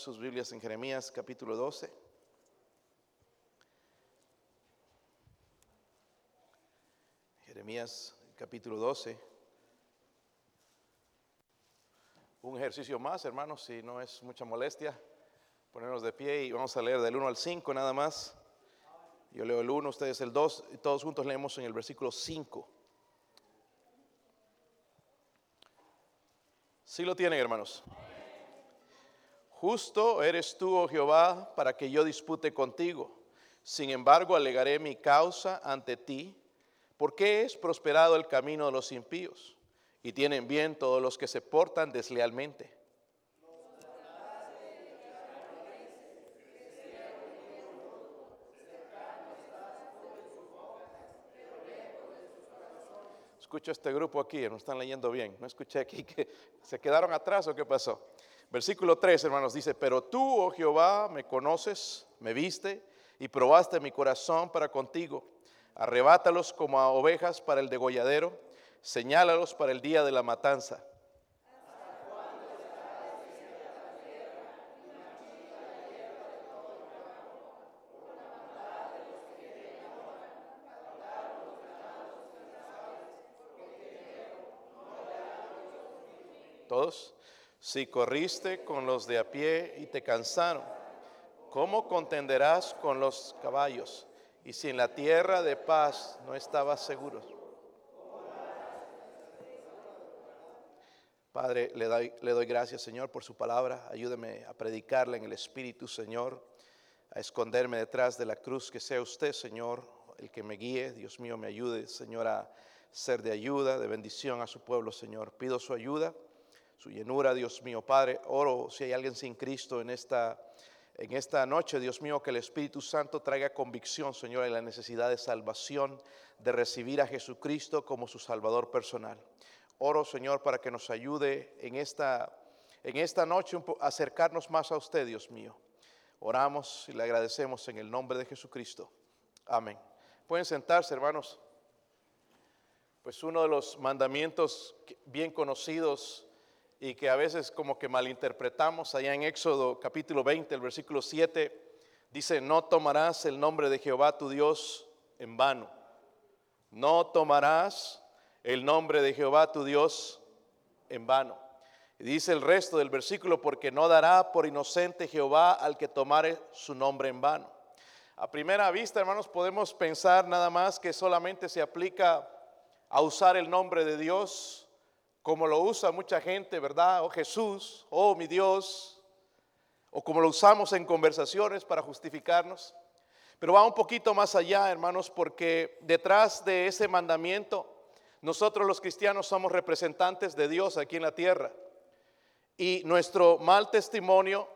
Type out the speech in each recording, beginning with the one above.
sus Biblias en Jeremías capítulo 12. Jeremías capítulo 12. Un ejercicio más, hermanos, si no es mucha molestia. Ponernos de pie y vamos a leer del 1 al 5 nada más. Yo leo el 1, ustedes el 2 y todos juntos leemos en el versículo 5. Sí lo tienen, hermanos. Justo eres tú, oh Jehová, para que yo dispute contigo. Sin embargo, alegaré mi causa ante ti. ¿Por qué es prosperado el camino de los impíos? Y tienen bien todos los que se portan deslealmente. Escucho este grupo aquí, no están leyendo bien. No escuché aquí que se quedaron atrás o qué pasó. Versículo 3, hermanos, dice, pero tú, oh Jehová, me conoces, me viste y probaste mi corazón para contigo. Arrebátalos como a ovejas para el degolladero, señálalos para el día de la matanza. Todos. Si corriste con los de a pie y te cansaron, ¿cómo contenderás con los caballos? Y si en la tierra de paz no estabas seguro. Padre, le doy, le doy gracias, Señor, por su palabra. Ayúdeme a predicarla en el Espíritu, Señor, a esconderme detrás de la cruz. Que sea usted, Señor, el que me guíe. Dios mío, me ayude, Señor, a ser de ayuda, de bendición a su pueblo, Señor. Pido su ayuda su llenura, Dios mío. Padre, oro si hay alguien sin Cristo en esta, en esta noche, Dios mío, que el Espíritu Santo traiga convicción, Señor, en la necesidad de salvación, de recibir a Jesucristo como su Salvador personal. Oro, Señor, para que nos ayude en esta, en esta noche a acercarnos más a usted, Dios mío. Oramos y le agradecemos en el nombre de Jesucristo. Amén. Pueden sentarse, hermanos. Pues uno de los mandamientos bien conocidos y que a veces como que malinterpretamos allá en Éxodo capítulo 20, el versículo 7, dice, no tomarás el nombre de Jehová tu Dios en vano. No tomarás el nombre de Jehová tu Dios en vano. Y dice el resto del versículo, porque no dará por inocente Jehová al que tomare su nombre en vano. A primera vista, hermanos, podemos pensar nada más que solamente se aplica a usar el nombre de Dios como lo usa mucha gente, ¿verdad? Oh Jesús, oh mi Dios, o como lo usamos en conversaciones para justificarnos. Pero va un poquito más allá, hermanos, porque detrás de ese mandamiento, nosotros los cristianos somos representantes de Dios aquí en la tierra. Y nuestro mal testimonio,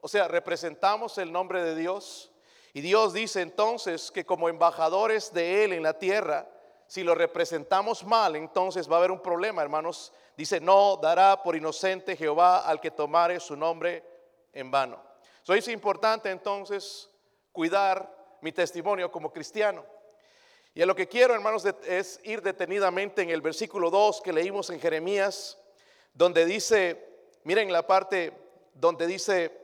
o sea, representamos el nombre de Dios. Y Dios dice entonces que como embajadores de Él en la tierra, si lo representamos mal, entonces va a haber un problema, hermanos. Dice, no dará por inocente Jehová al que tomare su nombre en vano. So, es importante entonces cuidar mi testimonio como cristiano. Y a lo que quiero, hermanos, es ir detenidamente en el versículo 2 que leímos en Jeremías, donde dice, miren la parte donde dice,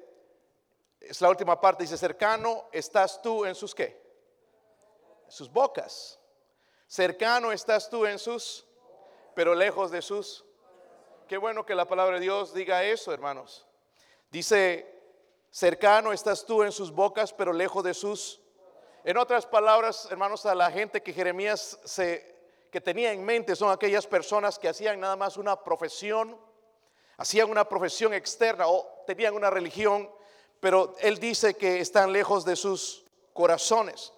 es la última parte, dice, cercano estás tú en sus qué? sus bocas. Cercano estás tú en sus, pero lejos de sus. Qué bueno que la palabra de Dios diga eso, hermanos. Dice, cercano estás tú en sus bocas, pero lejos de sus. En otras palabras, hermanos, a la gente que Jeremías se, que tenía en mente son aquellas personas que hacían nada más una profesión, hacían una profesión externa o tenían una religión, pero él dice que están lejos de sus corazones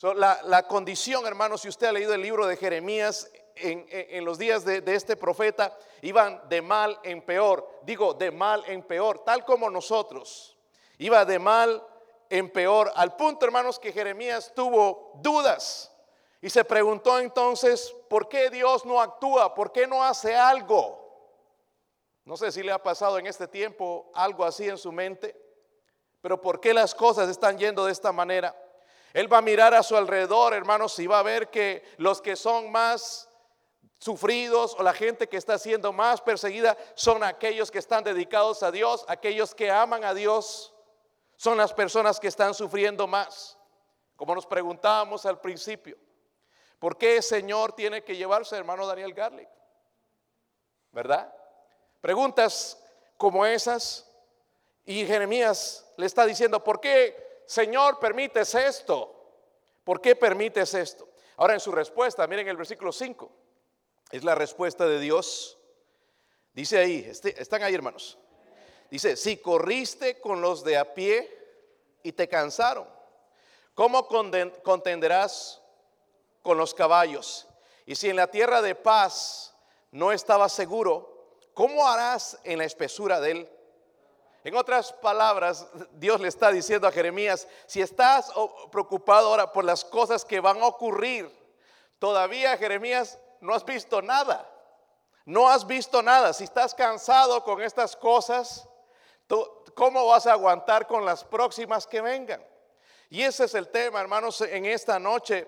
la, condición, hermanos, si usted ha leído el libro de Jeremías, en, los días de, de, este profeta, iban de mal en peor. Digo, de mal en peor, tal como nosotros. Iba de mal en peor, al punto, hermanos, que Jeremías tuvo dudas. Y se preguntó entonces, ¿por qué Dios no actúa? ¿Por qué no hace algo? No sé si le ha pasado en este tiempo algo así en su mente, pero ¿por qué las cosas están yendo de esta manera? Él va a mirar a su alrededor, hermanos, y va a ver que los que son más sufridos o la gente que está siendo más perseguida son aquellos que están dedicados a Dios, aquellos que aman a Dios, son las personas que están sufriendo más. Como nos preguntábamos al principio, ¿por qué el Señor tiene que llevarse hermano Daniel Garlic? ¿Verdad? Preguntas como esas y Jeremías le está diciendo, ¿por qué Señor permites esto? ¿Por qué permites esto? Ahora en su respuesta, miren el versículo 5. Es la respuesta de Dios. Dice ahí, este, están ahí hermanos. Dice, si corriste con los de a pie y te cansaron, ¿cómo contenderás con los caballos? Y si en la tierra de paz no estabas seguro, ¿cómo harás en la espesura de él? En otras palabras, Dios le está diciendo a Jeremías, si estás preocupado ahora por las cosas que van a ocurrir, todavía Jeremías no has visto nada. No has visto nada. Si estás cansado con estas cosas, ¿cómo vas a aguantar con las próximas que vengan? Y ese es el tema, hermanos, en esta noche.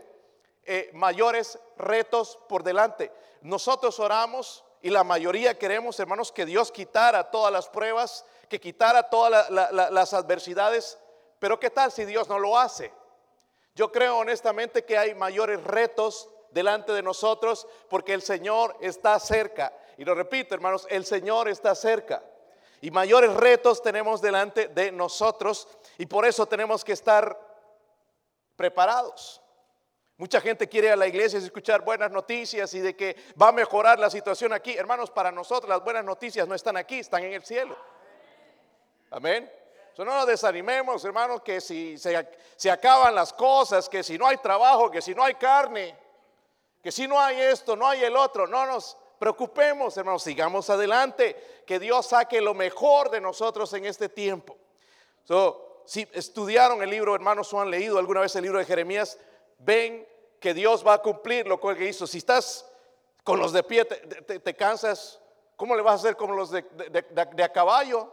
Eh, mayores retos por delante. Nosotros oramos y la mayoría queremos, hermanos, que Dios quitara todas las pruebas, que quitara todas las adversidades. Pero ¿qué tal si Dios no lo hace? Yo creo honestamente que hay mayores retos delante de nosotros porque el Señor está cerca. Y lo repito, hermanos, el Señor está cerca. Y mayores retos tenemos delante de nosotros y por eso tenemos que estar preparados. Mucha gente quiere ir a la iglesia y escuchar buenas noticias y de que va a mejorar la situación aquí. Hermanos, para nosotros las buenas noticias no están aquí, están en el cielo. Amén. no nos desanimemos, hermanos, que si se, se acaban las cosas, que si no hay trabajo, que si no hay carne, que si no hay esto, no hay el otro, no nos preocupemos, hermanos, sigamos adelante, que Dios saque lo mejor de nosotros en este tiempo. si estudiaron el libro, hermanos, o han leído alguna vez el libro de Jeremías, ven que Dios va a cumplir lo que hizo. Si estás con los de pie, te, cansas, ¿cómo le vas a hacer con los de, de a caballo?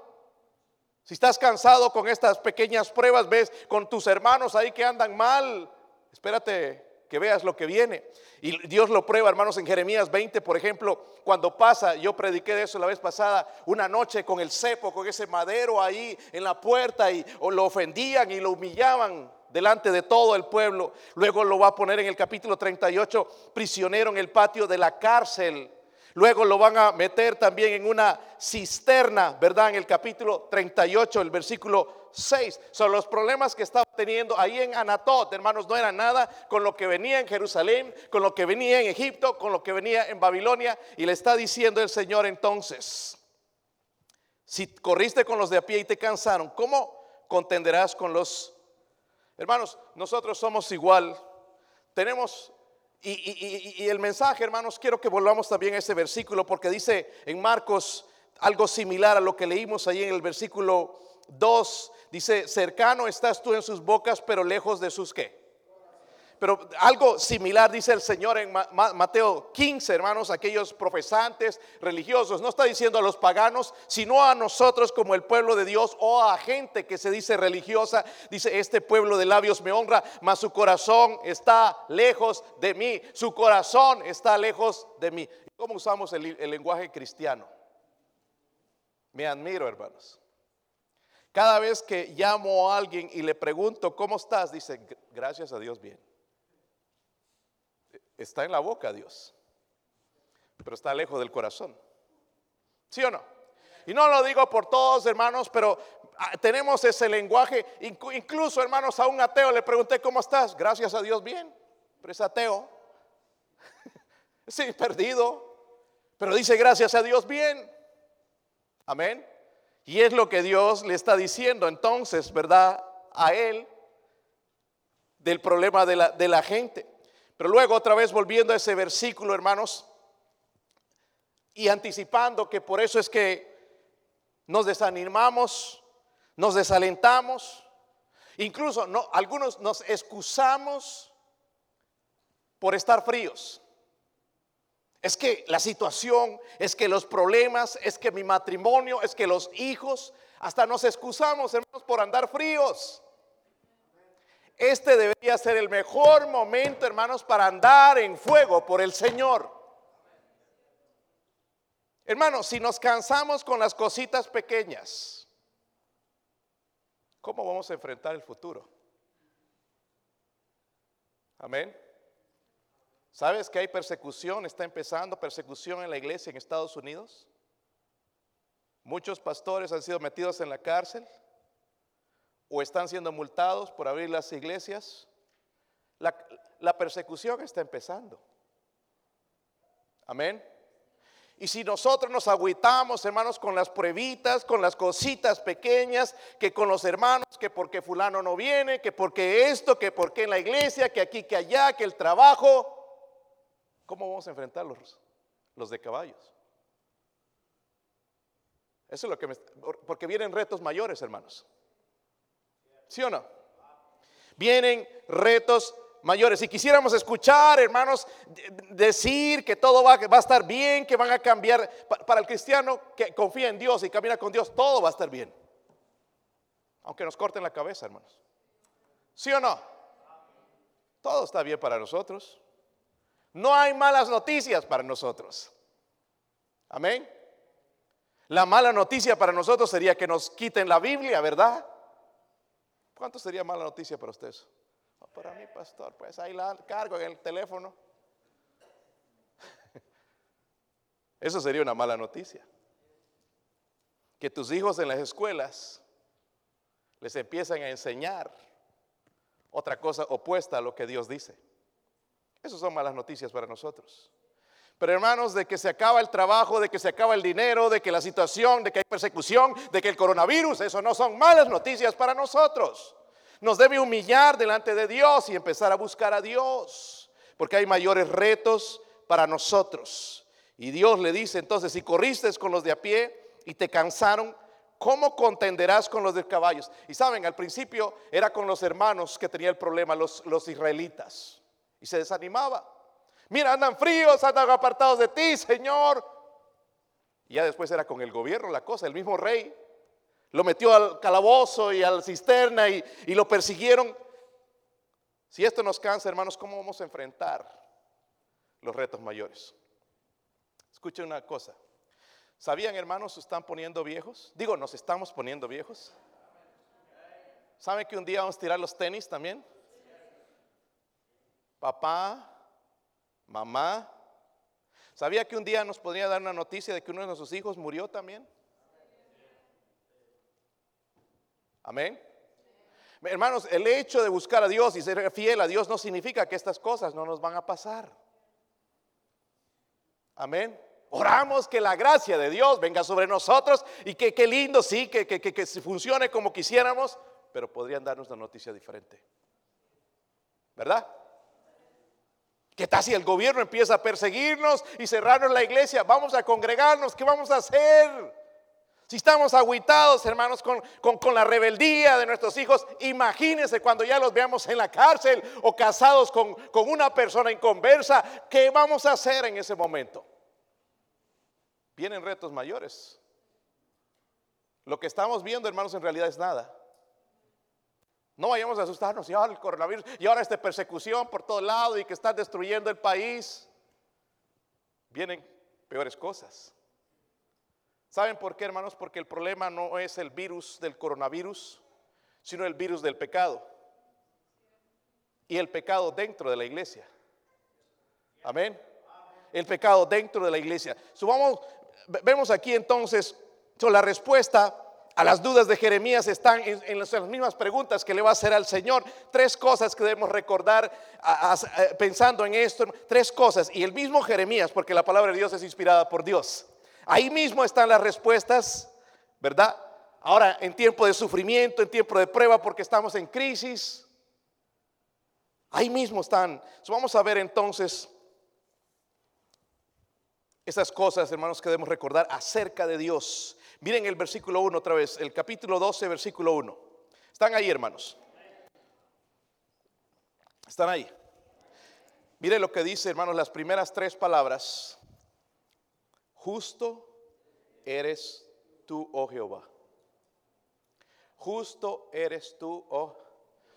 Si estás cansado con estas pequeñas pruebas, ves con tus hermanos ahí que andan mal, espérate que veas lo que viene. Y Dios lo prueba, hermanos, en Jeremías 20, por ejemplo, cuando pasa, yo prediqué de eso la vez pasada, una noche con el cepo, con ese madero ahí en la puerta y o lo ofendían y lo humillaban delante de todo el pueblo. Luego lo va a poner en el capítulo 38, prisionero en el patio de la cárcel. Luego lo van a meter también en una cisterna, ¿verdad? En el capítulo 38, el versículo 6. Son los problemas que estaba teniendo ahí en Anatot, hermanos, no era nada con lo que venía en Jerusalén, con lo que venía en Egipto, con lo que venía en Babilonia. Y le está diciendo el Señor entonces, si corriste con los de a pie y te cansaron, ¿cómo contenderás con los... Hermanos, nosotros somos igual. Tenemos y, el mensaje, hermanos, quiero que volvamos también a ese versículo porque dice en Marcos algo similar a lo que leímos ahí en el versículo 2. Dice, cercano estás tú en sus bocas, pero lejos de sus qué. Pero algo similar dice el Señor en Mateo 15, hermanos, aquellos profesantes religiosos. No está diciendo a los paganos, sino a nosotros como el pueblo de Dios o a gente que se dice religiosa. Dice, este pueblo de labios me honra, mas su corazón está lejos de mí. Su corazón está lejos de mí. ¿Cómo usamos el, el lenguaje cristiano? Me admiro, hermanos. Cada vez que llamo a alguien y le pregunto, ¿cómo estás? Dice, gracias a Dios, bien está en la boca Dios, pero está lejos del corazón. ¿Sí o no? Y no lo digo por todos, hermanos, pero ah, tenemos ese lenguaje. Incluso, hermanos, a un ateo le pregunté, ¿cómo estás? Gracias a Dios, bien. Pero es ateo. sí, perdido. Pero dice, gracias a Dios, bien. Amén. Y es lo que Dios le está diciendo entonces, ¿verdad? A él del problema de la, de la gente. Pero luego otra vez volviendo a ese versículo, hermanos, y anticipando que por eso es que nos desanimamos, nos desalentamos, incluso no, algunos nos excusamos por estar fríos. Es que la situación, es que los problemas, es que mi matrimonio, es que los hijos, hasta nos excusamos, hermanos, por andar fríos. Este debería ser el mejor momento, hermanos, para andar en fuego por el Señor. Hermanos, si nos cansamos con las cositas pequeñas, ¿cómo vamos a enfrentar el futuro? Amén. ¿Sabes que hay persecución? Está empezando persecución en la iglesia en Estados Unidos. Muchos pastores han sido metidos en la cárcel o están siendo multados por abrir las iglesias. La, persecución está empezando. Amén. Y si nosotros nos agüitamos, hermanos, con las pruebitas, con las cositas pequeñas, que con los hermanos, que porque fulano no viene, que porque esto, que porque en la iglesia, que aquí, que allá, que el trabajo, ¿cómo vamos a enfrentarlos? Los de caballos. Eso es lo que me... Porque vienen retos mayores, hermanos. ¿Sí o no? Vienen retos mayores. Si quisiéramos escuchar, hermanos, decir que todo va, a estar bien, que van a cambiar, para el cristiano que confía en Dios y camina con Dios, todo va a estar bien. Aunque nos corten la cabeza, hermanos. ¿Sí o no? Todo está bien para nosotros. No hay malas noticias para nosotros. Amén. La mala noticia para nosotros sería que nos quiten la Biblia, ¿verdad? ¿Cuánto sería mala noticia para ustedes? para mí, pastor, pues ahí la cargo en el teléfono. Eso sería una mala noticia. Que tus hijos en las escuelas les empiezan a enseñar otra cosa opuesta a lo que Dios dice. Esas son malas noticias para nosotros. Pero hermanos, de que se acaba el trabajo, de que se acaba el dinero, de que la situación, de que hay persecución, de que el coronavirus, eso no son malas noticias para nosotros. Nos debe humillar delante de Dios y empezar a buscar a Dios, porque hay mayores retos para nosotros. Y Dios le dice entonces, si corriste con los de a pie y te cansaron, ¿cómo contenderás con los de caballos? Y saben, al principio era con los hermanos que tenía el problema, los, los israelitas, y se desanimaba. Mira, andan fríos, andan apartados de ti, Señor. Y ya después era con el gobierno la cosa, el mismo rey. Lo metió al calabozo y a la cisterna y, y lo persiguieron. Si esto nos cansa, hermanos, ¿cómo vamos a enfrentar los retos mayores? Escuchen una cosa. ¿Sabían, hermanos, se están poniendo viejos? Digo, nos estamos poniendo viejos. ¿Saben que un día vamos a tirar los tenis también? Papá, mamá. ¿Sabía que un día nos podría dar una noticia de que uno de nuestros hijos murió también? Amén. Hermanos, el hecho de buscar a Dios y ser fiel a Dios no significa que estas cosas no nos van a pasar. Amén. Oramos que la gracia de Dios venga sobre nosotros y que qué lindo, sí, que, que, que, que funcione como quisiéramos, pero podrían darnos una noticia diferente. ¿Verdad? ¿Qué tal si el gobierno empieza a perseguirnos y cerrarnos la iglesia? Vamos a congregarnos, ¿qué vamos a hacer? Si estamos aguitados, hermanos, con, la rebeldía de nuestros hijos, imagínense cuando ya los veamos en la cárcel o casados con, con una persona inconversa, ¿qué vamos a hacer en ese momento? Vienen retos mayores. Lo que estamos viendo, hermanos, en realidad es nada. No vayamos a asustarnos y ahora el coronavirus y ahora esta persecución por todo lado y que está destruyendo el país. Vienen peores cosas. ¿Saben por qué, hermanos? Porque el problema no es el virus del coronavirus, sino el virus del pecado. Y el pecado dentro de la iglesia. Amén. El pecado dentro de la iglesia. vemos aquí entonces la respuesta a las dudas de Jeremías están en, las, mismas preguntas que le va a hacer al Señor. Tres cosas que debemos recordar pensando en esto. Tres cosas. Y el mismo Jeremías, porque la palabra de Dios es inspirada por Dios. Ahí mismo están las respuestas, ¿verdad? Ahora, en tiempo de sufrimiento, en tiempo de prueba, porque estamos en crisis. Ahí mismo están. vamos a ver entonces esas cosas, hermanos, que debemos recordar acerca de Dios Miren el versículo 1 otra vez, el capítulo 12, versículo 1. Están ahí, hermanos. Están ahí. Miren lo que dice, hermanos, las primeras tres palabras. Justo eres tú, oh Jehová. Justo eres tú, oh.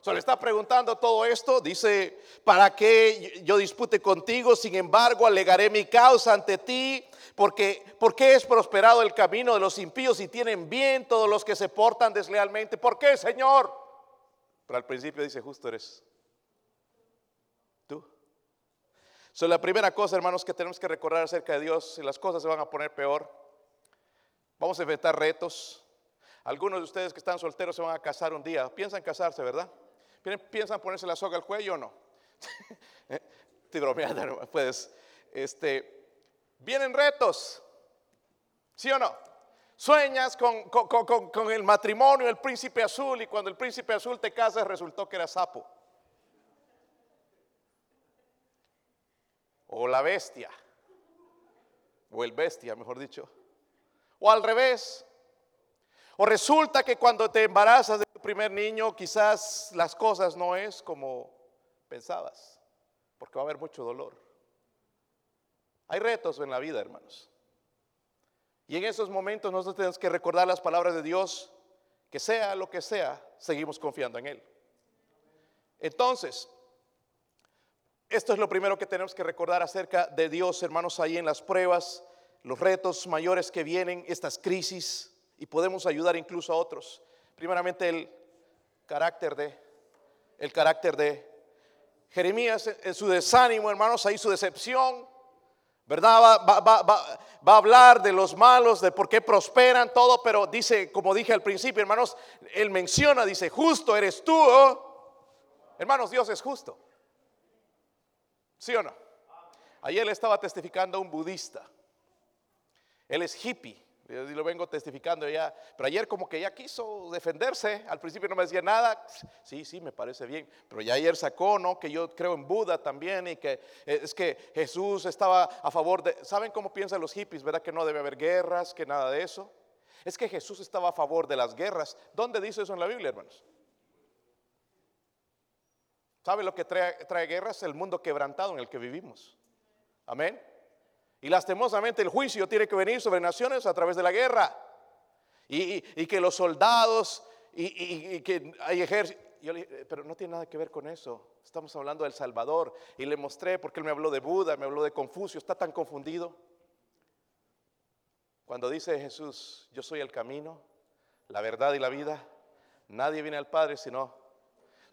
Se le está preguntando todo esto. Dice, ¿para qué yo dispute contigo? Sin embargo, alegaré mi causa ante ti. Porque, ¿Por qué es prosperado el camino de los impíos y tienen bien todos los que se portan deslealmente? ¿Por qué, Señor? Pero al principio dice, justo eres tú. So, la primera cosa, hermanos, que tenemos que recordar acerca de Dios, si las cosas se van a poner peor, vamos a enfrentar retos. Algunos de ustedes que están solteros se van a casar un día. Piensan casarse, ¿verdad? ¿Piensan ponerse la soga al cuello o no? Estoy bromeando, pues, este, vienen retos, ¿sí o no? Sueñas con, con, el matrimonio, el príncipe azul, y cuando el príncipe azul te casas resultó que era sapo. O la bestia, o el bestia, mejor dicho. O al revés, o resulta que cuando te embarazas de primer niño, quizás las cosas no es como pensabas, porque va a haber mucho dolor. Hay retos en la vida, hermanos. Y en esos momentos nosotros tenemos que recordar las palabras de Dios, que sea lo que sea, seguimos confiando en Él. Entonces, esto es lo primero que tenemos que recordar acerca de Dios, hermanos, ahí en las pruebas, los retos mayores que vienen, estas crisis y podemos ayudar incluso a otros. Primeramente el carácter de, el carácter de Jeremías en su desánimo, hermanos, ahí su decepción, ¿verdad? Va, va, va, va, a hablar de los malos, de por qué prosperan, todo, pero dice, como dije al principio, hermanos, él menciona, dice, justo eres tú. ¿oh? Hermanos, Dios es justo. ¿Sí o no? Ayer le estaba testificando a un budista. Él es hippie. Yo lo vengo testificando ya. Pero ayer como que ya quiso defenderse. Al principio no me decía nada. Sí, sí, me parece bien. Pero ya ayer sacó, ¿no? Que yo creo en Buda también y que eh, es que Jesús estaba a favor de... ¿Saben cómo piensan los hippies? ¿Verdad que no debe haber guerras, que nada de eso? Es que Jesús estaba a favor de las guerras. ¿Dónde dice eso en la Biblia, hermanos? ¿Sabe lo que trae, trae guerras? El mundo quebrantado en el que vivimos. Amén. Y lastimosamente el juicio tiene que venir sobre naciones a través de la guerra. Y, que los soldados y, que hay pero no tiene nada que ver con eso. Estamos hablando del Salvador. Y le mostré porque él me habló de Buda, me habló de Confucio. Está tan confundido. Cuando dice Jesús, yo soy el camino, la verdad y la vida, nadie viene al Padre sino.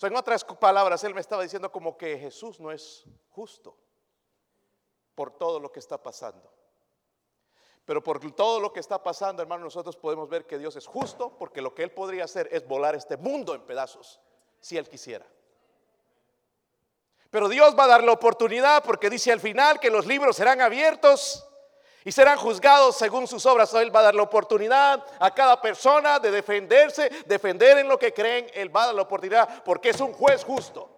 en otras palabras, él me estaba diciendo como que Jesús no es justo por todo lo que está pasando. Pero por todo lo que está pasando, hermano, nosotros podemos ver que Dios es justo, porque lo que Él podría hacer es volar este mundo en pedazos, si Él quisiera. Pero Dios va a dar la oportunidad, porque dice al final que los libros serán abiertos y serán juzgados según sus obras. Él va a dar la oportunidad a cada persona de defenderse, defender en lo que creen. Él va a dar la oportunidad, porque es un juez justo.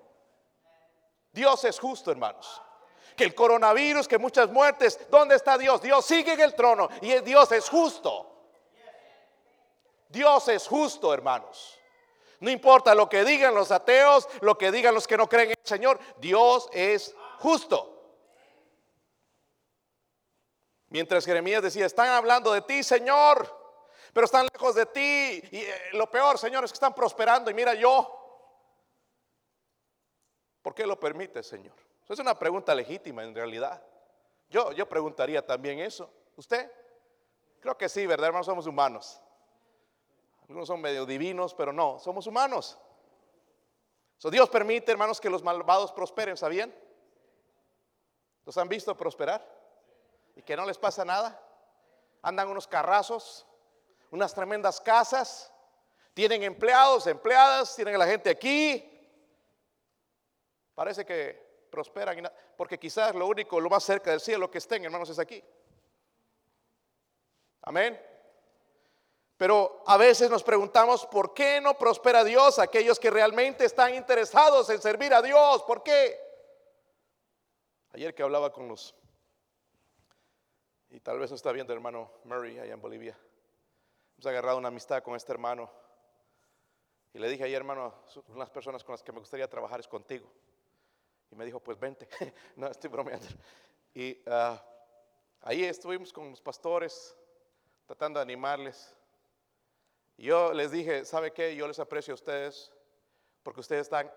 Dios es justo, hermanos que el coronavirus, que muchas muertes. ¿Dónde está Dios? Dios sigue en el trono y Dios es justo. Dios es justo, hermanos. No importa lo que digan los ateos, lo que digan los que no creen en el Señor, Dios es justo. Mientras Jeremías decía, están hablando de ti, Señor, pero están lejos de ti. Y eh, lo peor, Señor, es que están prosperando. Y mira yo, ¿por qué lo permite, Señor? Es una pregunta legítima en realidad. Yo, yo preguntaría también eso. ¿Usted? Creo que sí, ¿verdad, hermanos? Somos humanos. Algunos son medio divinos, pero no, somos humanos. Dios permite, hermanos, que los malvados prosperen, ¿sabían? ¿Los han visto prosperar? ¿Y que no les pasa nada? Andan unos carrazos, unas tremendas casas, tienen empleados, empleadas, tienen a la gente aquí. Parece que prosperan, porque quizás lo único, lo más cerca del cielo que estén, hermanos, es aquí. Amén. Pero a veces nos preguntamos, ¿por qué no prospera Dios aquellos que realmente están interesados en servir a Dios? ¿Por qué? Ayer que hablaba con los, y tal vez no está viendo el hermano Murray allá en Bolivia, hemos agarrado una amistad con este hermano. Y le dije ayer, hermano, unas personas con las que me gustaría trabajar es contigo. Y me dijo, pues vente. no, estoy bromeando. Y ah, ahí estuvimos con los pastores, tratando de animarles. Yo les dije, ¿sabe qué? Yo les aprecio a ustedes. Porque ustedes están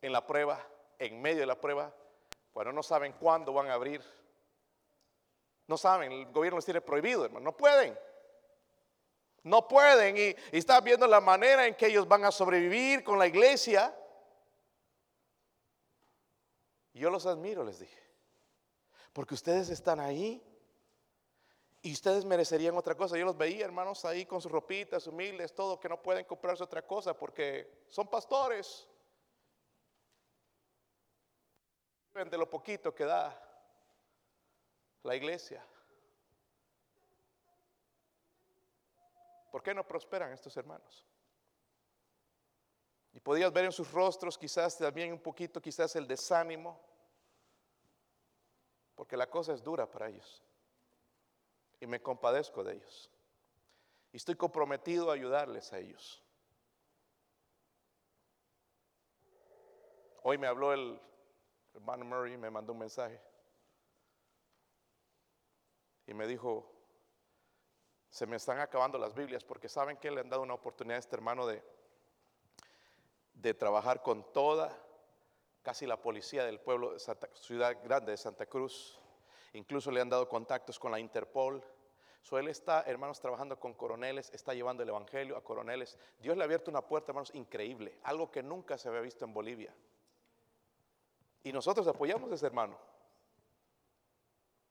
en la prueba, en medio de la prueba, cuando no saben cuándo van a abrir. No saben, el gobierno les tiene prohibido, hermano, no pueden. No pueden y, y están viendo la manera en que ellos van a sobrevivir con la iglesia. Yo los admiro, les dije. Porque ustedes están ahí y ustedes merecerían otra cosa. Yo los veía, hermanos, ahí con sus ropitas humildes, todo, que no pueden comprarse otra cosa porque son pastores. De lo poquito que da la iglesia. ¿Por qué no prosperan estos hermanos? Y podías ver en sus rostros quizás también un poquito, quizás el desánimo, porque la cosa es dura para ellos y me compadezco de ellos. Y estoy comprometido a ayudarles a ellos. Hoy me habló el hermano Murray, me mandó un mensaje. Y me dijo, se me están acabando las Biblias porque saben que le han dado una oportunidad a este hermano de, de trabajar con toda, casi la policía del pueblo de Santa, ciudad grande de Santa Cruz. Incluso le han dado contactos con la Interpol. So, él está, hermanos, trabajando con coroneles, está llevando el Evangelio a coroneles. Dios le ha abierto una puerta, hermanos, increíble, algo que nunca se había visto en Bolivia. Y nosotros apoyamos a ese hermano.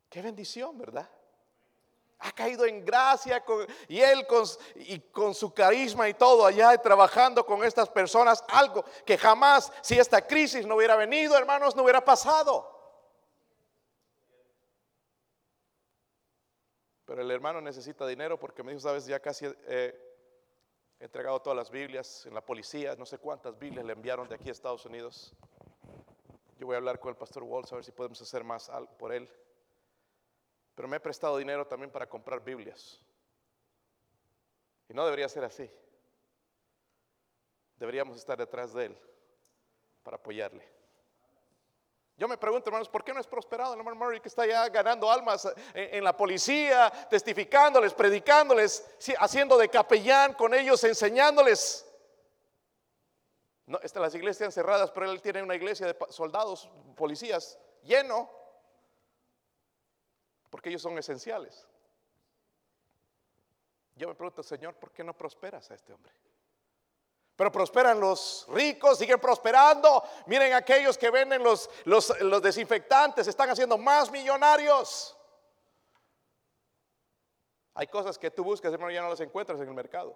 Qué bendición, ¿verdad? Ha caído en gracia y él con, y con su carisma y todo allá trabajando con estas personas, algo que jamás, si esta crisis no hubiera venido, hermanos, no hubiera pasado. Pero el hermano necesita dinero porque me dijo, sabes, ya casi he entregado todas las Biblias en la policía, no sé cuántas Biblias le enviaron de aquí a Estados Unidos. Yo voy a hablar con el pastor Walsh a ver si podemos hacer más por él. Pero me he prestado dinero también para comprar Biblias. Y no debería ser así. Deberíamos estar detrás de él para apoyarle. Yo me pregunto, hermanos, ¿por qué no es prosperado el hermano Murray que está ya ganando almas en, la policía, testificándoles, predicándoles, haciendo de capellán con ellos, enseñándoles? No, están las iglesias cerradas, pero él tiene una iglesia de soldados, policías, lleno, porque ellos son esenciales. Yo me pregunto, Señor, ¿por qué no prosperas a este hombre? Pero prosperan los ricos, siguen prosperando. Miren aquellos que venden los, los, desinfectantes, están haciendo más millonarios. Hay cosas que tú buscas, hermano, ya no las encuentras en el mercado.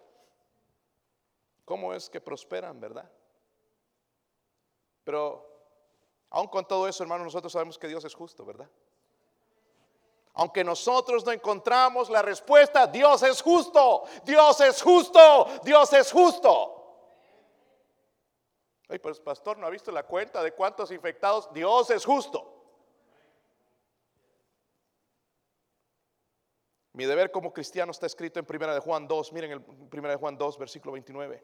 ¿Cómo es que prosperan, verdad? Pero aún con todo eso, hermano, nosotros sabemos que Dios es justo, ¿verdad? Aunque nosotros no encontramos la respuesta, Dios es justo, Dios es justo, Dios es justo. Ay, pues pastor, ¿no ha visto la cuenta de cuántos infectados? Dios es justo. Mi deber como cristiano está escrito en 1 de Juan 2. Miren el 1 de Juan 2, versículo 29.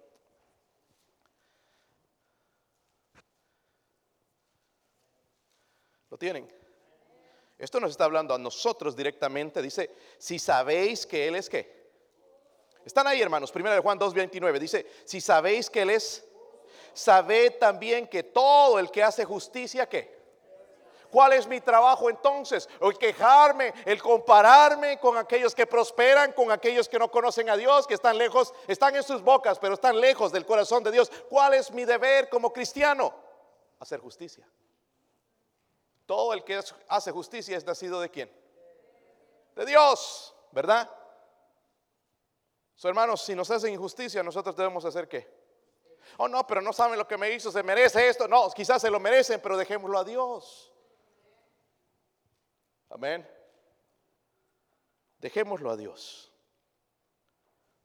¿Lo tienen? Esto nos está hablando a nosotros directamente. Dice, si sabéis que Él es qué. Están ahí, hermanos. 1 de Juan 2, 29. Dice, si sabéis que Él es sabed también que todo el que hace justicia, ¿qué? ¿Cuál es mi trabajo entonces? El quejarme, el compararme con aquellos que prosperan, con aquellos que no conocen a Dios, que están lejos, están en sus bocas, pero están lejos del corazón de Dios. ¿Cuál es mi deber como cristiano? Hacer justicia. Todo el que hace justicia es nacido de quién? De Dios, ¿verdad? So, hermanos, si nos hacen injusticia, nosotros debemos hacer qué? Oh, no, pero no saben lo que me hizo, se merece esto. No, quizás se lo merecen, pero dejémoslo a Dios. Amén. Dejémoslo a Dios.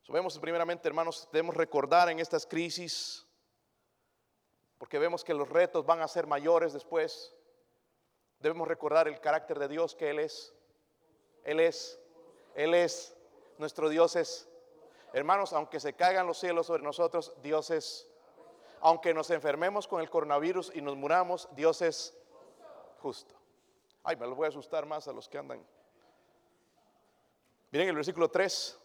Sabemos primeramente, hermanos, debemos recordar en estas crisis, porque vemos que los retos van a ser mayores después. Debemos recordar el carácter de Dios que Él es. Él es. Él es. Nuestro Dios es. Hermanos, aunque se caigan los cielos sobre nosotros, Dios es aunque nos enfermemos con el coronavirus y nos muramos, Dios es justo. Ay, me los voy a asustar más a los que andan. Miren el versículo 3.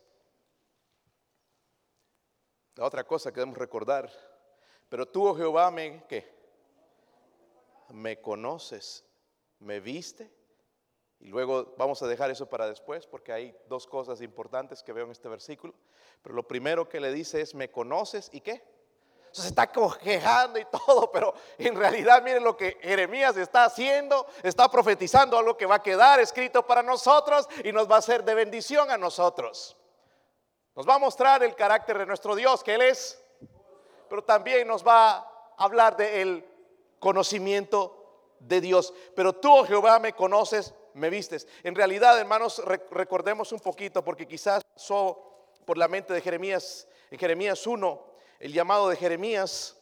La otra cosa que debemos recordar. Pero tú, oh Jehová, me, ¿qué? Me conoces, me viste. Y luego vamos a dejar eso para después porque hay dos cosas importantes que veo en este versículo. Pero lo primero que le dice es, me conoces y qué? se está quejando y todo, pero en realidad miren lo que Jeremías está haciendo, está profetizando algo que va a quedar escrito para nosotros y nos va a ser de bendición a nosotros. Nos va a mostrar el carácter de nuestro Dios, que Él es, pero también nos va a hablar del conocimiento de Dios. Pero tú, oh Jehová, me conoces, me vistes. En realidad, hermanos, recordemos un poquito, porque quizás pasó por la mente de Jeremías, en Jeremías 1, el llamado de Jeremías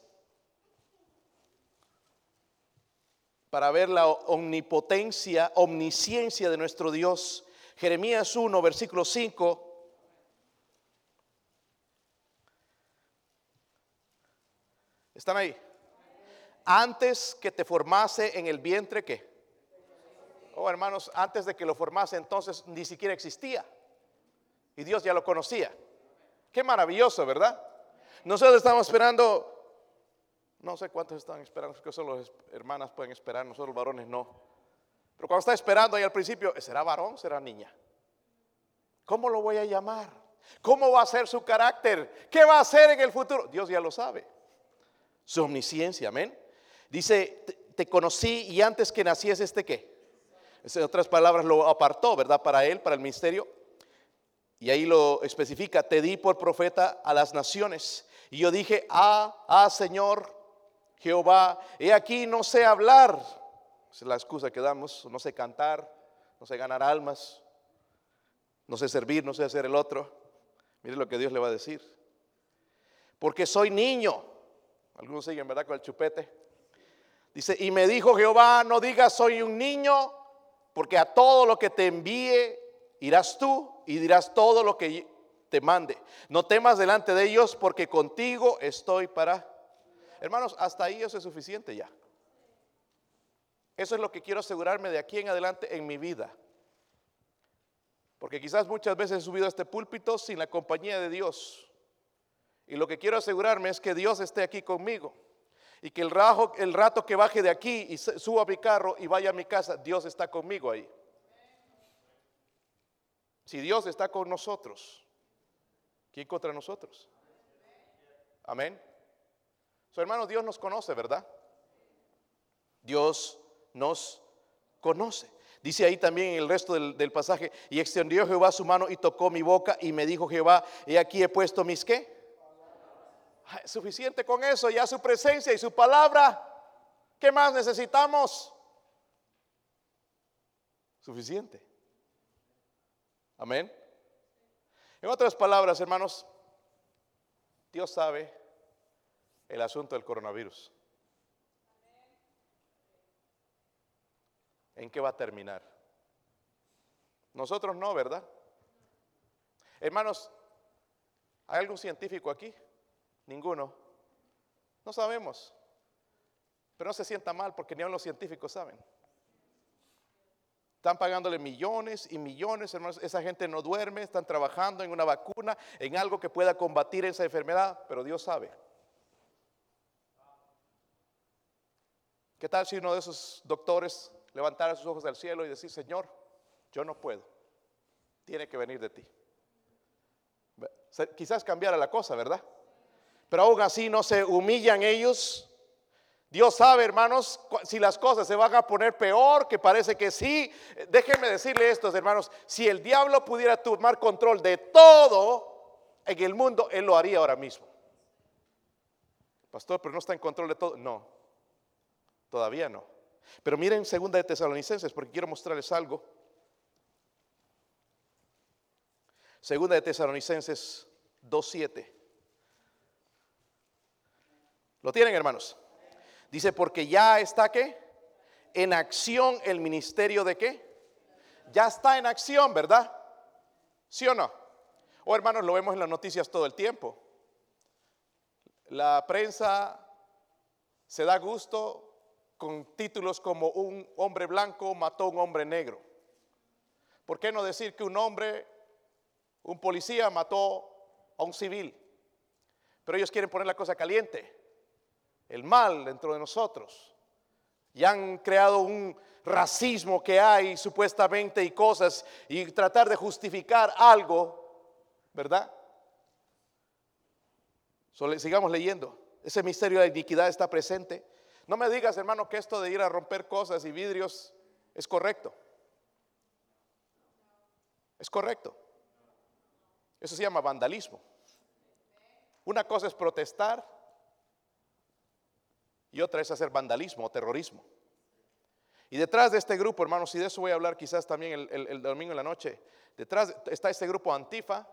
para ver la omnipotencia, omnisciencia de nuestro Dios. Jeremías 1, versículo 5. ¿Están ahí? Antes que te formase en el vientre, ¿qué? Oh, hermanos, antes de que lo formase, entonces ni siquiera existía. Y Dios ya lo conocía. Qué maravilloso, ¿verdad? Nosotros estamos esperando, no sé cuántos están esperando, que solo las hermanas pueden esperar, nosotros los varones no. Pero cuando está esperando ahí al principio, ¿será varón? ¿Será niña? ¿Cómo lo voy a llamar? ¿Cómo va a ser su carácter? ¿Qué va a hacer en el futuro? Dios ya lo sabe. Su omnisciencia, amén. Dice, te, conocí y antes que naciese este qué. En otras palabras, lo apartó, ¿verdad? Para él, para el ministerio. Y ahí lo especifica, te di por profeta a las naciones. Y yo dije, ah, ah, Señor Jehová, he aquí no sé hablar. Es la excusa que damos, no sé cantar, no sé ganar almas, no sé servir, no sé hacer el otro. Mire lo que Dios le va a decir. Porque soy niño. Algunos siguen, ¿verdad? Con el chupete. Dice, y me dijo Jehová, no digas soy un niño, porque a todo lo que te envíe irás tú y dirás todo lo que te mande. No temas delante de ellos porque contigo estoy para... Hermanos, hasta ahí eso es suficiente ya. Eso es lo que quiero asegurarme de aquí en adelante en mi vida. Porque quizás muchas veces he subido a este púlpito sin la compañía de Dios. Y lo que quiero asegurarme es que Dios esté aquí conmigo. Y que el, rato, el rato que baje de aquí y suba a mi carro y vaya a mi casa, Dios está conmigo ahí. Si Dios está con nosotros, ¿Quién contra nosotros? Amén. Su hermano, Dios nos conoce, ¿verdad? Dios nos conoce. Dice ahí también en el resto del, pasaje, y extendió Jehová su mano y tocó mi boca y me dijo Jehová, y aquí he puesto mis qué. Suficiente con eso, ya su presencia y su palabra. ¿Qué más necesitamos? Suficiente. Amén. En otras palabras, hermanos, Dios sabe el asunto del coronavirus. ¿En qué va a terminar? Nosotros no, ¿verdad? Hermanos, ¿hay algún científico aquí? Ninguno. No sabemos. Pero no se sienta mal porque ni aun los científicos saben. Están pagándole millones y millones, hermanos. Esa gente no duerme, están trabajando en una vacuna, en algo que pueda combatir esa enfermedad, pero Dios sabe. ¿Qué tal si uno de esos doctores levantara sus ojos al cielo y decir, Señor, yo no puedo, tiene que venir de ti? Quizás cambiara la cosa, ¿verdad? Pero aún así no se humillan ellos Dios sabe, hermanos, si las cosas se van a poner peor, que parece que sí. Déjenme decirle esto, hermanos, si el diablo pudiera tomar control de todo en el mundo, él lo haría ahora mismo. Pastor, pero no está en control de todo. No, todavía no. Pero miren segunda de Tesalonicenses, porque quiero mostrarles algo. Segunda de Tesalonicenses 2.7. ¿Lo tienen, hermanos? Dice, porque ya está qué? En acción el ministerio de qué? Ya está en acción, ¿verdad? ¿Sí o no? O oh, hermanos, lo vemos en las noticias todo el tiempo. La prensa se da gusto con títulos como un hombre blanco mató a un hombre negro. ¿Por qué no decir que un hombre, un policía mató a un civil? Pero ellos quieren poner la cosa caliente. El mal dentro de nosotros. Y han creado un racismo que hay supuestamente y cosas y tratar de justificar algo, ¿verdad? sigamos leyendo. Ese misterio de la iniquidad está presente. No me digas, hermano, que esto de ir a romper cosas y vidrios es correcto. Es correcto. Eso se llama vandalismo. Una cosa es protestar y otra es hacer vandalismo o terrorismo. Y detrás de este grupo, hermanos, y de eso voy a hablar quizás también el, domingo en la noche, detrás está este grupo Antifa,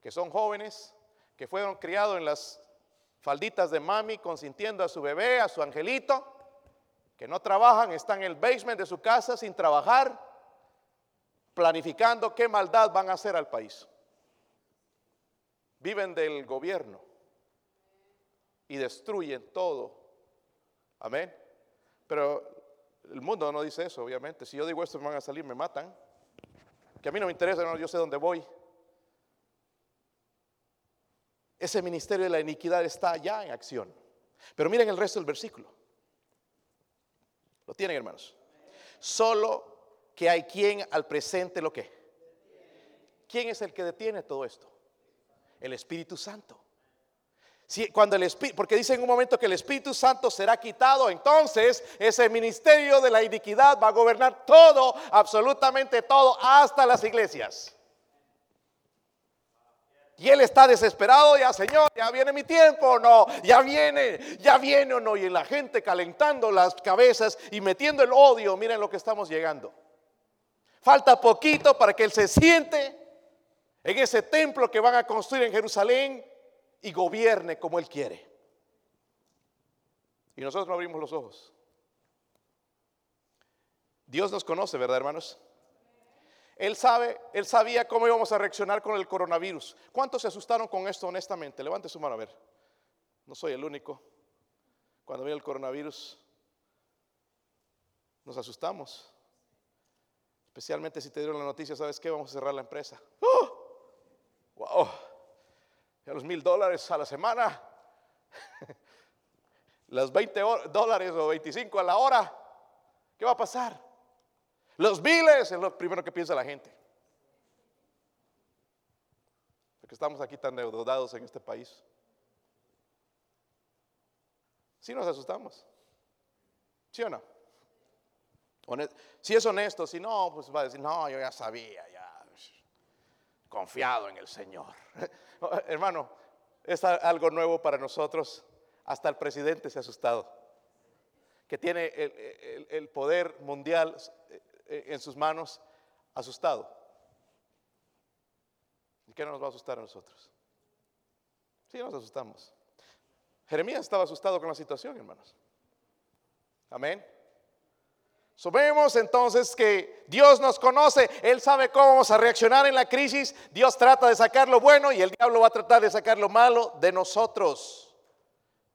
que son jóvenes que fueron criados en las falditas de mami, consintiendo a su bebé, a su angelito, que no trabajan, están en el basement de su casa sin trabajar, planificando qué maldad van a hacer al país. Viven del gobierno y destruyen todo. Amén. Pero el mundo no dice eso, obviamente. Si yo digo esto, me van a salir, me matan. Que a mí no me interesa, yo sé dónde voy. Ese ministerio de la iniquidad está ya en acción. Pero miren el resto del versículo. ¿Lo tienen, hermanos? Solo que hay quien al presente lo que. ¿Quién es el que detiene todo esto? El Espíritu Santo. Cuando el Espíritu, porque dice en un momento que el Espíritu Santo será quitado, entonces ese ministerio de la iniquidad va a gobernar todo, absolutamente todo, hasta las iglesias. Y él está desesperado, ya Señor, ya viene mi tiempo o no, ya viene, ya viene o no. Y la gente calentando las cabezas y metiendo el odio, miren lo que estamos llegando. Falta poquito para que Él se siente en ese templo que van a construir en Jerusalén y gobierne como Él quiere. Y nosotros no abrimos los ojos. Dios nos conoce, ¿verdad, hermanos? Él sabe, él sabía cómo íbamos a reaccionar con el coronavirus. ¿Cuántos se asustaron con esto honestamente? Levante su mano a ver. No soy el único. Cuando vi el coronavirus, nos asustamos. Especialmente si te dieron la noticia, ¿sabes qué? Vamos a cerrar la empresa. ¡Oh! ¡Wow! Ya los mil dólares a la semana. Los 20 dólares o 25 a la hora. ¿Qué va a pasar? Los biles es lo primero que piensa la gente. Porque estamos aquí tan endeudados en este país. Si nos asustamos. ¿Sí o no? Si es honesto, si no, pues va a decir, no, yo ya sabía, confiado en el Señor. Hermano, es algo nuevo para nosotros. Hasta el presidente se ha asustado. Que tiene el poder mundial eh, en sus manos, asustado. ¿Y qué nos va a asustar a nosotros? Sí, nos asustamos. Jeremías estaba asustado con la situación, hermanos. Amén. Sabemos entonces que Dios nos conoce, Él sabe cómo vamos a reaccionar en la crisis, Dios trata de sacar lo bueno y el diablo va a tratar de sacar lo malo de nosotros.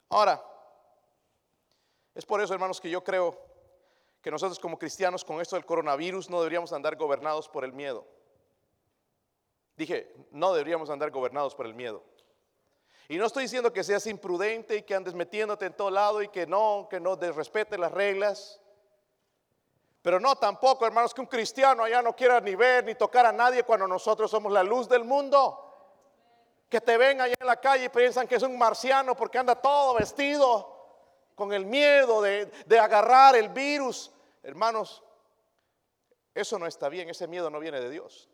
Ahora, es por eso, hermanos, que yo creo que nosotros como cristianos con esto del coronavirus no deberíamos andar gobernados por el miedo. Dije, no deberíamos andar gobernados por el miedo. Y no estoy diciendo que seas imprudente y que andes metiéndote en todo lado y que no, que no desrespete las reglas. Pero no tampoco, hermanos, que un cristiano allá no quiera ni ver ni tocar a nadie cuando nosotros somos la luz del mundo. Que te ven allá en la calle y piensan que es un marciano porque anda todo vestido con el miedo de, de agarrar el virus. Hermanos, eso no está bien, ese miedo no viene de Dios.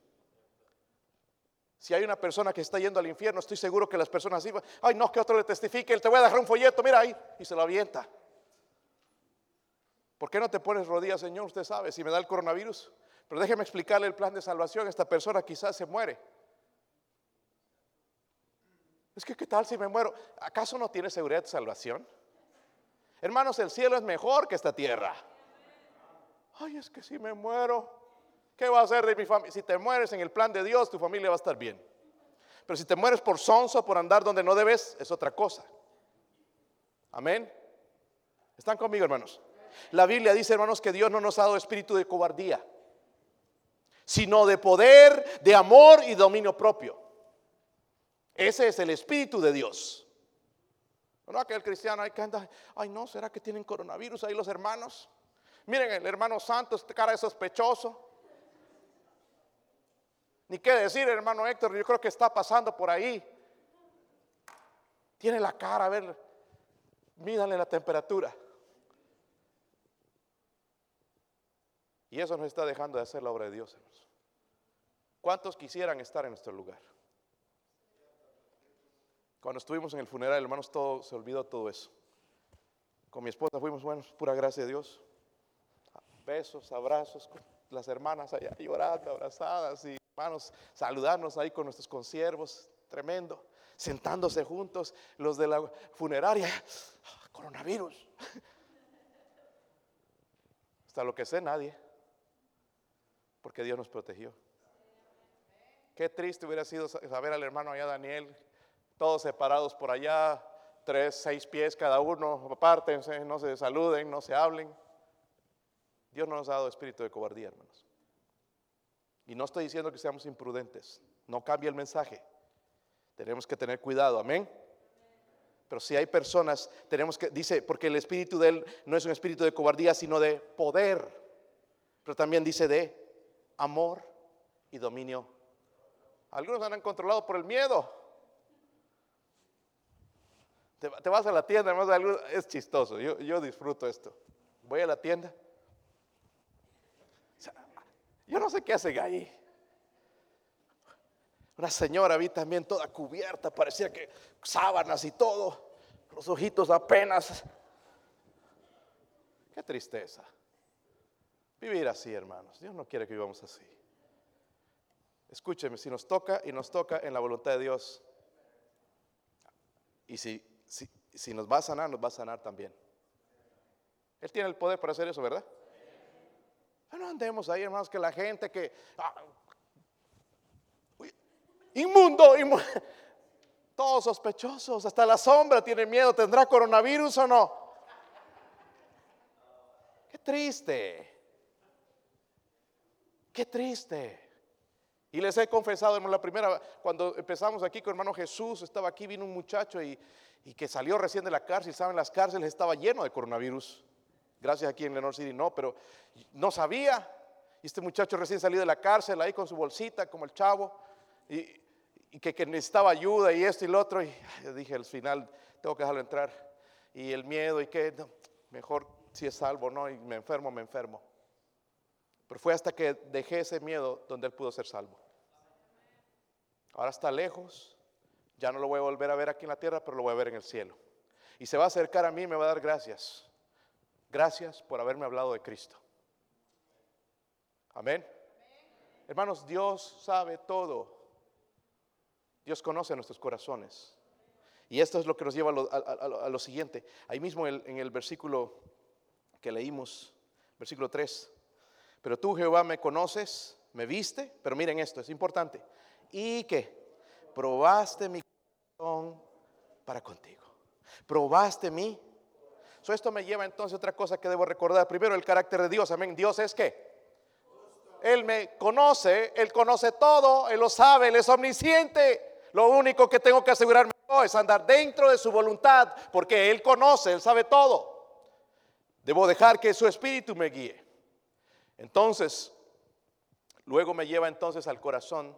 Si hay una persona que está yendo al infierno, estoy seguro que las personas dicen, ay no, que otro le testifique, te voy a dejar un folleto, mira ahí, y se lo avienta. ¿Por qué no te pones rodillas, Señor? Usted sabe, si me da el coronavirus. Pero déjeme explicarle el plan de salvación. Esta persona quizás se muere. Es que, ¿qué tal si me muero? ¿Acaso no tiene seguridad de salvación? Hermanos, el cielo es mejor que esta tierra. Ay, es que si me muero, ¿qué va a hacer de mi familia? Si te mueres en el plan de Dios, tu familia va a estar bien. Pero si te mueres por sonso, por andar donde no debes, es otra cosa. Amén. ¿Están conmigo, hermanos? La Biblia dice, hermanos, que Dios no nos ha dado espíritu de cobardía, sino de poder, de amor y dominio propio. Ese es el espíritu de Dios. No, aquel cristiano ahí que anda, ay no, ¿será que tienen coronavirus ahí los hermanos? Miren, el hermano santo, este cara de sospechoso. Ni qué decir, hermano Héctor, yo creo que está pasando por ahí. Tiene la cara, a ver, mídale la temperatura. Y eso nos está dejando de hacer la obra de Dios. ¿Cuántos quisieran estar en nuestro lugar? Cuando estuvimos en el funeral, hermanos, todo se olvidó todo eso. Con mi esposa fuimos, bueno, pura gracia de Dios. Besos, abrazos, las hermanas allá llorando, abrazadas y hermanos, saludarnos ahí con nuestros consiervos, tremendo. Sentándose juntos, los de la funeraria, ah, coronavirus. Hasta lo que sé, nadie, porque Dios nos protegió. Qué triste hubiera sido saber al hermano allá Daniel todos separados por allá, tres, seis pies cada uno, apártense, no se saluden, no se hablen. Dios no nos ha dado espíritu de cobardía, hermanos. Y no estoy diciendo que seamos imprudentes, no cambia el mensaje. Tenemos que tener cuidado, amén. Pero si hay personas, tenemos que, dice, porque el espíritu de él no es un espíritu de cobardía, sino de poder. Pero también dice de amor y dominio. Algunos han controlado por el miedo. Te, vas a la tienda, además es chistoso, yo, disfruto esto. Voy a la tienda. Yo no sé qué hacen ahí. Una señora vi también toda cubierta, parecía que sábanas y todo, los ojitos apenas. Qué tristeza. Vivir así, hermanos. Dios no quiere que vivamos así. Escúcheme, si nos toca y nos toca en la voluntad de Dios, y si si, nos va a sanar, nos va a sanar también. Él tiene el poder para hacer eso, ¿verdad? No andemos ahí, hermanos, que la gente que... Ah, inmundo, inmundo, todos sospechosos, hasta la sombra tiene miedo, ¿tendrá coronavirus o no? Qué triste, qué triste. Y les he confesado, hermano, la primera, cuando empezamos aquí con hermano Jesús, estaba aquí, vino un muchacho y, que salió recién de la cárcel, saben, las cárceles estaba lleno de coronavirus. Gracias aquí en Lenore City, no, pero no sabía. Y este muchacho recién salió de la cárcel ahí con su bolsita, como el chavo, y, que, necesitaba ayuda y esto y lo otro. Y dije al final, tengo que dejarlo entrar. Y el miedo, y que mejor si es salvo, no, y me enfermo, me enfermo. Pero fue hasta que dejé ese miedo donde él pudo ser salvo. Ahora está lejos, ya no lo voy a volver a ver aquí en la tierra, pero lo voy a ver en el cielo. Y se va a acercar a mí y me va a dar gracias. Gracias por haberme hablado de Cristo. Amén. Hermanos, Dios sabe todo. Dios conoce nuestros corazones. Y esto es lo que nos lleva a lo, siguiente. Ahí mismo en el versículo que leímos, versículo 3. Pero tú, Jehová, me conoces, me viste, pero miren esto, es importante. Y que probaste mi para contigo. Probaste mí. esto me lleva entonces a otra cosa que debo recordar. Primero, el carácter de Dios. Amén. Dios es que Él me conoce, Él conoce todo, Él lo sabe, Él es omnisciente. Lo único que tengo que asegurarme es andar dentro de su voluntad, porque Él conoce, Él sabe todo. Debo dejar que su espíritu me guíe. Entonces, luego me lleva entonces al corazón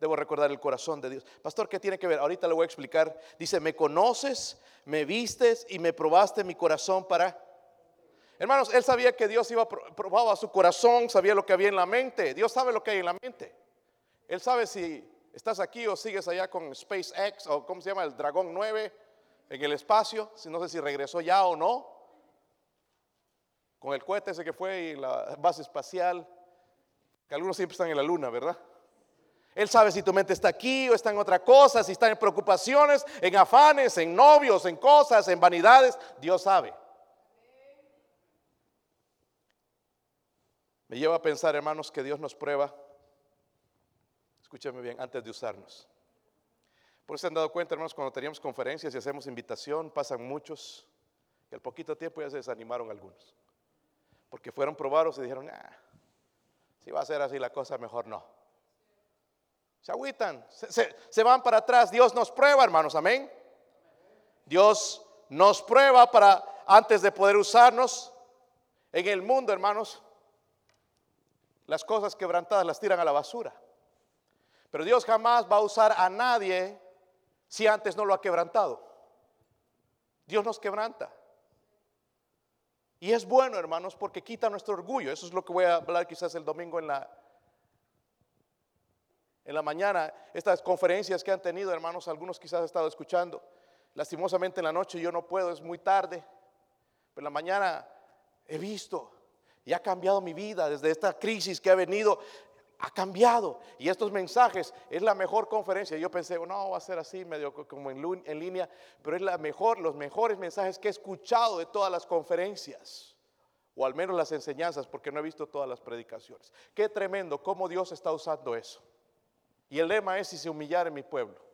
Debo recordar el corazón de Dios. Pastor, ¿qué tiene que ver? Ahorita le voy a explicar. Dice, me conoces, me vistes y me probaste mi corazón para... Hermanos, él sabía que Dios iba probaba su corazón, sabía lo que había en la mente. Dios sabe lo que hay en la mente. Él sabe si estás aquí o sigues allá con SpaceX o cómo se llama el Dragón 9 en el espacio. Si no sé si regresó ya o no. Con el cohete ese que fue y la base espacial. Que algunos siempre están en la luna, ¿verdad? Él sabe si tu mente está aquí o está en otra cosa, si está en preocupaciones, en afanes, en novios, en cosas, en vanidades. Dios sabe. Me lleva a pensar, hermanos, que Dios nos prueba. Escúchame bien, antes de usarnos. Por eso se han dado cuenta, hermanos, cuando teníamos conferencias y hacemos invitación, pasan muchos, y al poquito tiempo ya se desanimaron algunos. Porque fueron probados y dijeron, ah, si va a ser así la cosa, mejor no. Se agüitan, se, van para atrás. Dios nos prueba, hermanos, amén. Dios nos prueba para antes de poder usarnos en el mundo, hermanos. Las cosas quebrantadas las tiran a la basura. Pero Dios jamás va a usar a nadie si antes no lo ha quebrantado. Dios nos quebranta. Y es bueno, hermanos, porque quita nuestro orgullo. Eso es lo que voy a hablar quizás el domingo en la en la mañana. Estas conferencias que han tenido, hermanos, algunos quizás han estado escuchando. Lastimosamente en la noche yo no puedo, es muy tarde. Pero en la mañana he visto y ha cambiado mi vida desde esta crisis que ha venido. Ha cambiado. Y estos mensajes es la mejor conferencia. Yo pensé, no, va a ser así, medio como en, línea, pero es la mejor, los mejores mensajes que he escuchado de todas las conferencias. O al menos las enseñanzas, porque no he visto todas las predicaciones. Qué tremendo cómo Dios está usando eso. Y el lema es si se humillara en mi pueblo.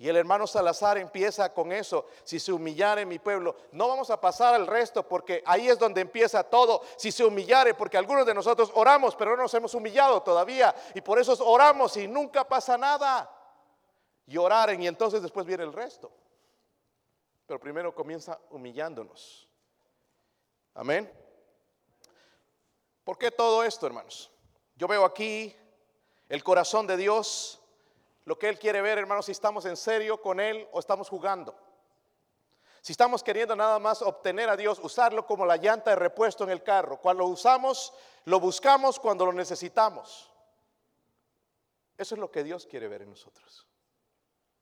Y el hermano Salazar empieza con eso, si se humillare mi pueblo. No vamos a pasar al resto porque ahí es donde empieza todo. Si se humillare, porque algunos de nosotros oramos, pero no nos hemos humillado todavía. Y por eso oramos y nunca pasa nada. Y oraren y entonces después viene el resto. Pero primero comienza humillándonos. Amén. ¿Por qué todo esto, hermanos? Yo veo aquí el corazón de Dios lo que Él quiere ver, hermanos, si estamos en serio con Él o estamos jugando. Si estamos queriendo nada más obtener a Dios, usarlo como la llanta de repuesto en el carro. Cuando lo usamos, lo buscamos cuando lo necesitamos. Eso es lo que Dios quiere ver en nosotros,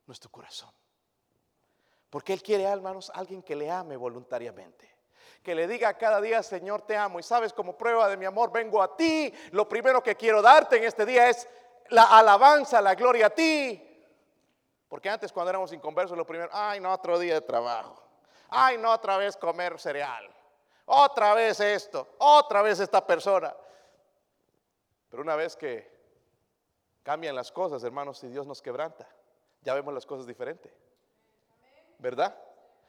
nuestro corazón. Porque Él quiere, hermanos, alguien que le ame voluntariamente. Que le diga cada día, Señor, te amo. Y sabes, como prueba de mi amor, vengo a ti. Lo primero que quiero darte en este día es la alabanza, la gloria a ti. Porque antes cuando éramos inconversos, lo primero, ay, no, otro día de trabajo. Ay, no, otra vez comer cereal. Otra vez esto, otra vez esta persona. Pero una vez que cambian las cosas, hermanos, y Dios nos quebranta, ya vemos las cosas diferentes. ¿Verdad?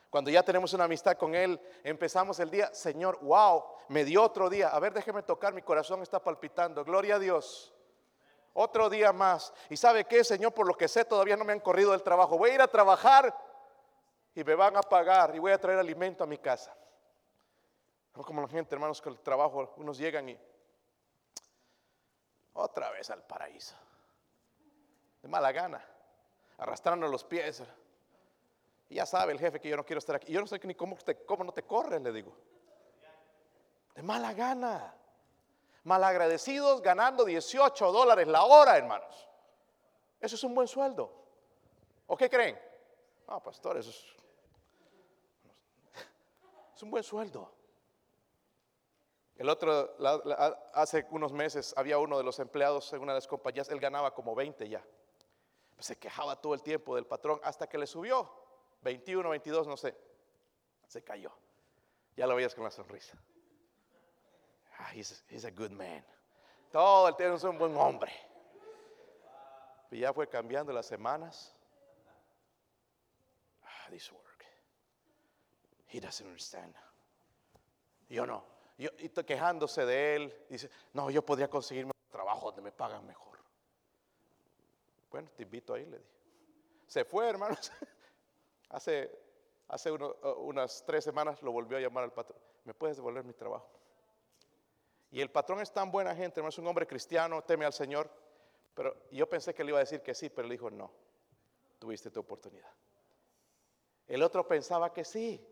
Cuando ya tenemos una amistad con Él, empezamos el día, Señor, wow, me dio otro día. A ver, déjeme tocar, mi corazón está palpitando. Gloria a Dios. Otro día más. Y sabe qué, Señor, por lo que sé, todavía no me han corrido del trabajo. Voy a ir a trabajar y me van a pagar y voy a traer alimento a mi casa. Como la gente, hermanos, que el trabajo, unos llegan y otra vez al paraíso. De mala gana, arrastrando los pies. Ya sabe el jefe que yo no quiero estar aquí. yo no sé ni cómo, cómo no te corren, le digo. De mala gana malagradecidos ganando 18 dólares la hora, hermanos. Eso es un buen sueldo. ¿O qué creen? Ah, pastor, eso es, es un buen sueldo. El otro, hace unos meses había uno de los empleados en una de las compañías, él ganaba como 20 ya. se quejaba todo el tiempo del patrón hasta que le subió 21, 22, no sé. Se cayó. Ya lo veías con la sonrisa. Ah, he's, a good man. Todo el tiempo es un buen hombre. Y ya fue cambiando las semanas. Ah, this work. He doesn't understand. Yo no. Yo, y quejándose de él, dice, no, yo podría conseguirme un trabajo donde me pagan mejor. Bueno, te invito ahí, le dije. Se fue, hermanos. hace hace unas tres semanas lo volvió a llamar al patrón. ¿Me puedes devolver mi trabajo? Y el patrón es tan buena gente, no es un hombre cristiano, teme al Señor. Pero yo pensé que le iba a decir que sí, pero le dijo no, tuviste tu oportunidad. El otro pensaba que sí,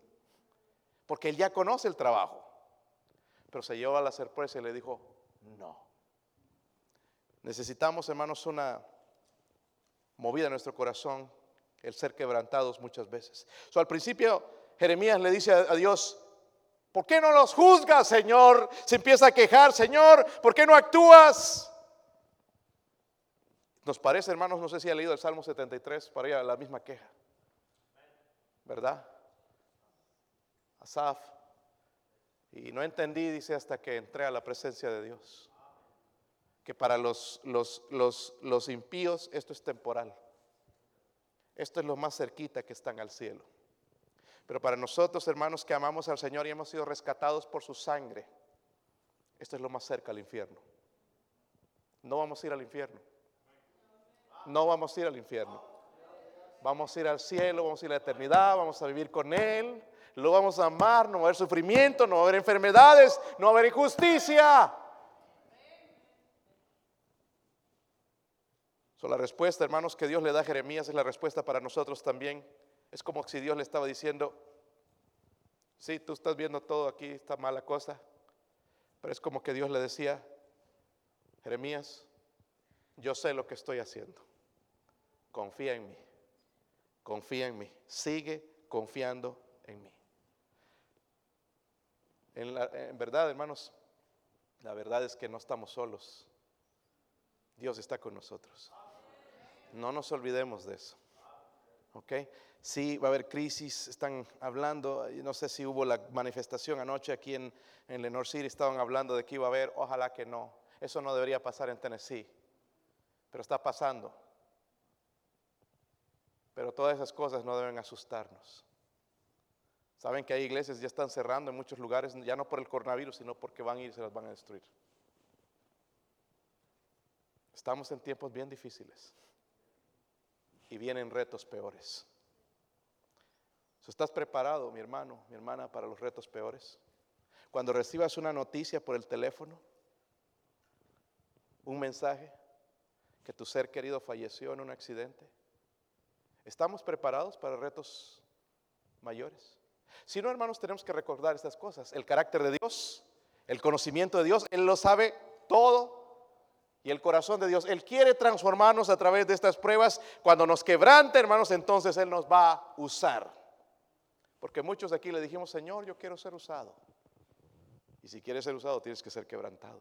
porque él ya conoce el trabajo. Pero se llevó a la sorpresa y le dijo no. Necesitamos, hermanos, una movida en nuestro corazón, el ser quebrantados muchas veces. So, al principio, Jeremías le dice a Dios, ¿Por qué no los juzgas, Señor? Se empieza a quejar, Señor, ¿por qué no actúas? Nos parece, hermanos, no sé si ha leído el Salmo 73 para ir a la misma queja. ¿Verdad? Asaf. Y no entendí, dice, hasta que entré a la presencia de Dios. Que para los, los, los, los impíos esto es temporal. Esto es lo más cerquita que están al cielo. Pero para nosotros, hermanos, que amamos al Señor y hemos sido rescatados por su sangre, esto es lo más cerca al infierno. No vamos a ir al infierno. No vamos a ir al infierno. Vamos a ir al cielo, vamos a ir a la eternidad, vamos a vivir con Él, lo vamos a amar, no va a haber sufrimiento, no va a haber enfermedades, no va a haber injusticia. So, la respuesta, hermanos, que Dios le da a Jeremías es la respuesta para nosotros también. Es como si Dios le estaba diciendo, sí, tú estás viendo todo aquí, esta mala cosa, pero es como que Dios le decía, Jeremías, yo sé lo que estoy haciendo. Confía en mí. Confía en mí. Sigue confiando en mí. En, en verdad, hermanos, la verdad es que no estamos solos. Dios está con nosotros. No nos olvidemos de eso. ¿Ok? Sí, va a haber crisis, están hablando, no sé si hubo la manifestación anoche aquí en, en Lenore City, estaban hablando de que iba a haber, ojalá que no. Eso no debería pasar en Tennessee, pero está pasando. Pero todas esas cosas no deben asustarnos. Saben que hay iglesias ya están cerrando en muchos lugares, ya no por el coronavirus, sino porque van a ir y se las van a destruir. Estamos en tiempos bien difíciles y vienen retos peores. ¿Estás preparado, mi hermano, mi hermana, para los retos peores? Cuando recibas una noticia por el teléfono, un mensaje que tu ser querido falleció en un accidente, ¿estamos preparados para retos mayores? Si no, hermanos, tenemos que recordar estas cosas. El carácter de Dios, el conocimiento de Dios, Él lo sabe todo. Y el corazón de Dios, Él quiere transformarnos a través de estas pruebas. Cuando nos quebrante, hermanos, entonces Él nos va a usar. Porque muchos aquí le dijimos, Señor, yo quiero ser usado. Y si quieres ser usado, tienes que ser quebrantado.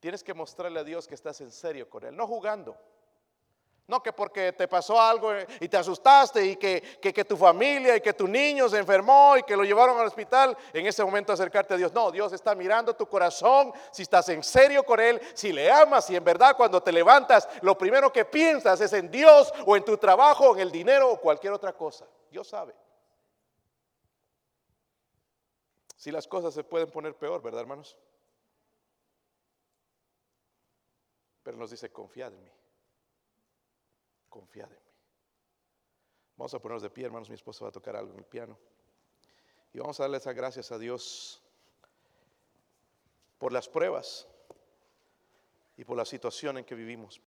Tienes que mostrarle a Dios que estás en serio con Él, no jugando. No que porque te pasó algo y te asustaste y que, que, que tu familia y que tu niño se enfermó y que lo llevaron al hospital, en ese momento acercarte a Dios. No, Dios está mirando tu corazón, si estás en serio con Él, si le amas y en verdad cuando te levantas, lo primero que piensas es en Dios o en tu trabajo, en el dinero o cualquier otra cosa. Dios sabe. Si las cosas se pueden poner peor, ¿verdad, hermanos? Pero nos dice, confiad en mí. Confiad en mí. Vamos a ponernos de pie, hermanos. Mi esposa va a tocar algo en el piano. Y vamos a darle esas gracias a Dios por las pruebas y por la situación en que vivimos.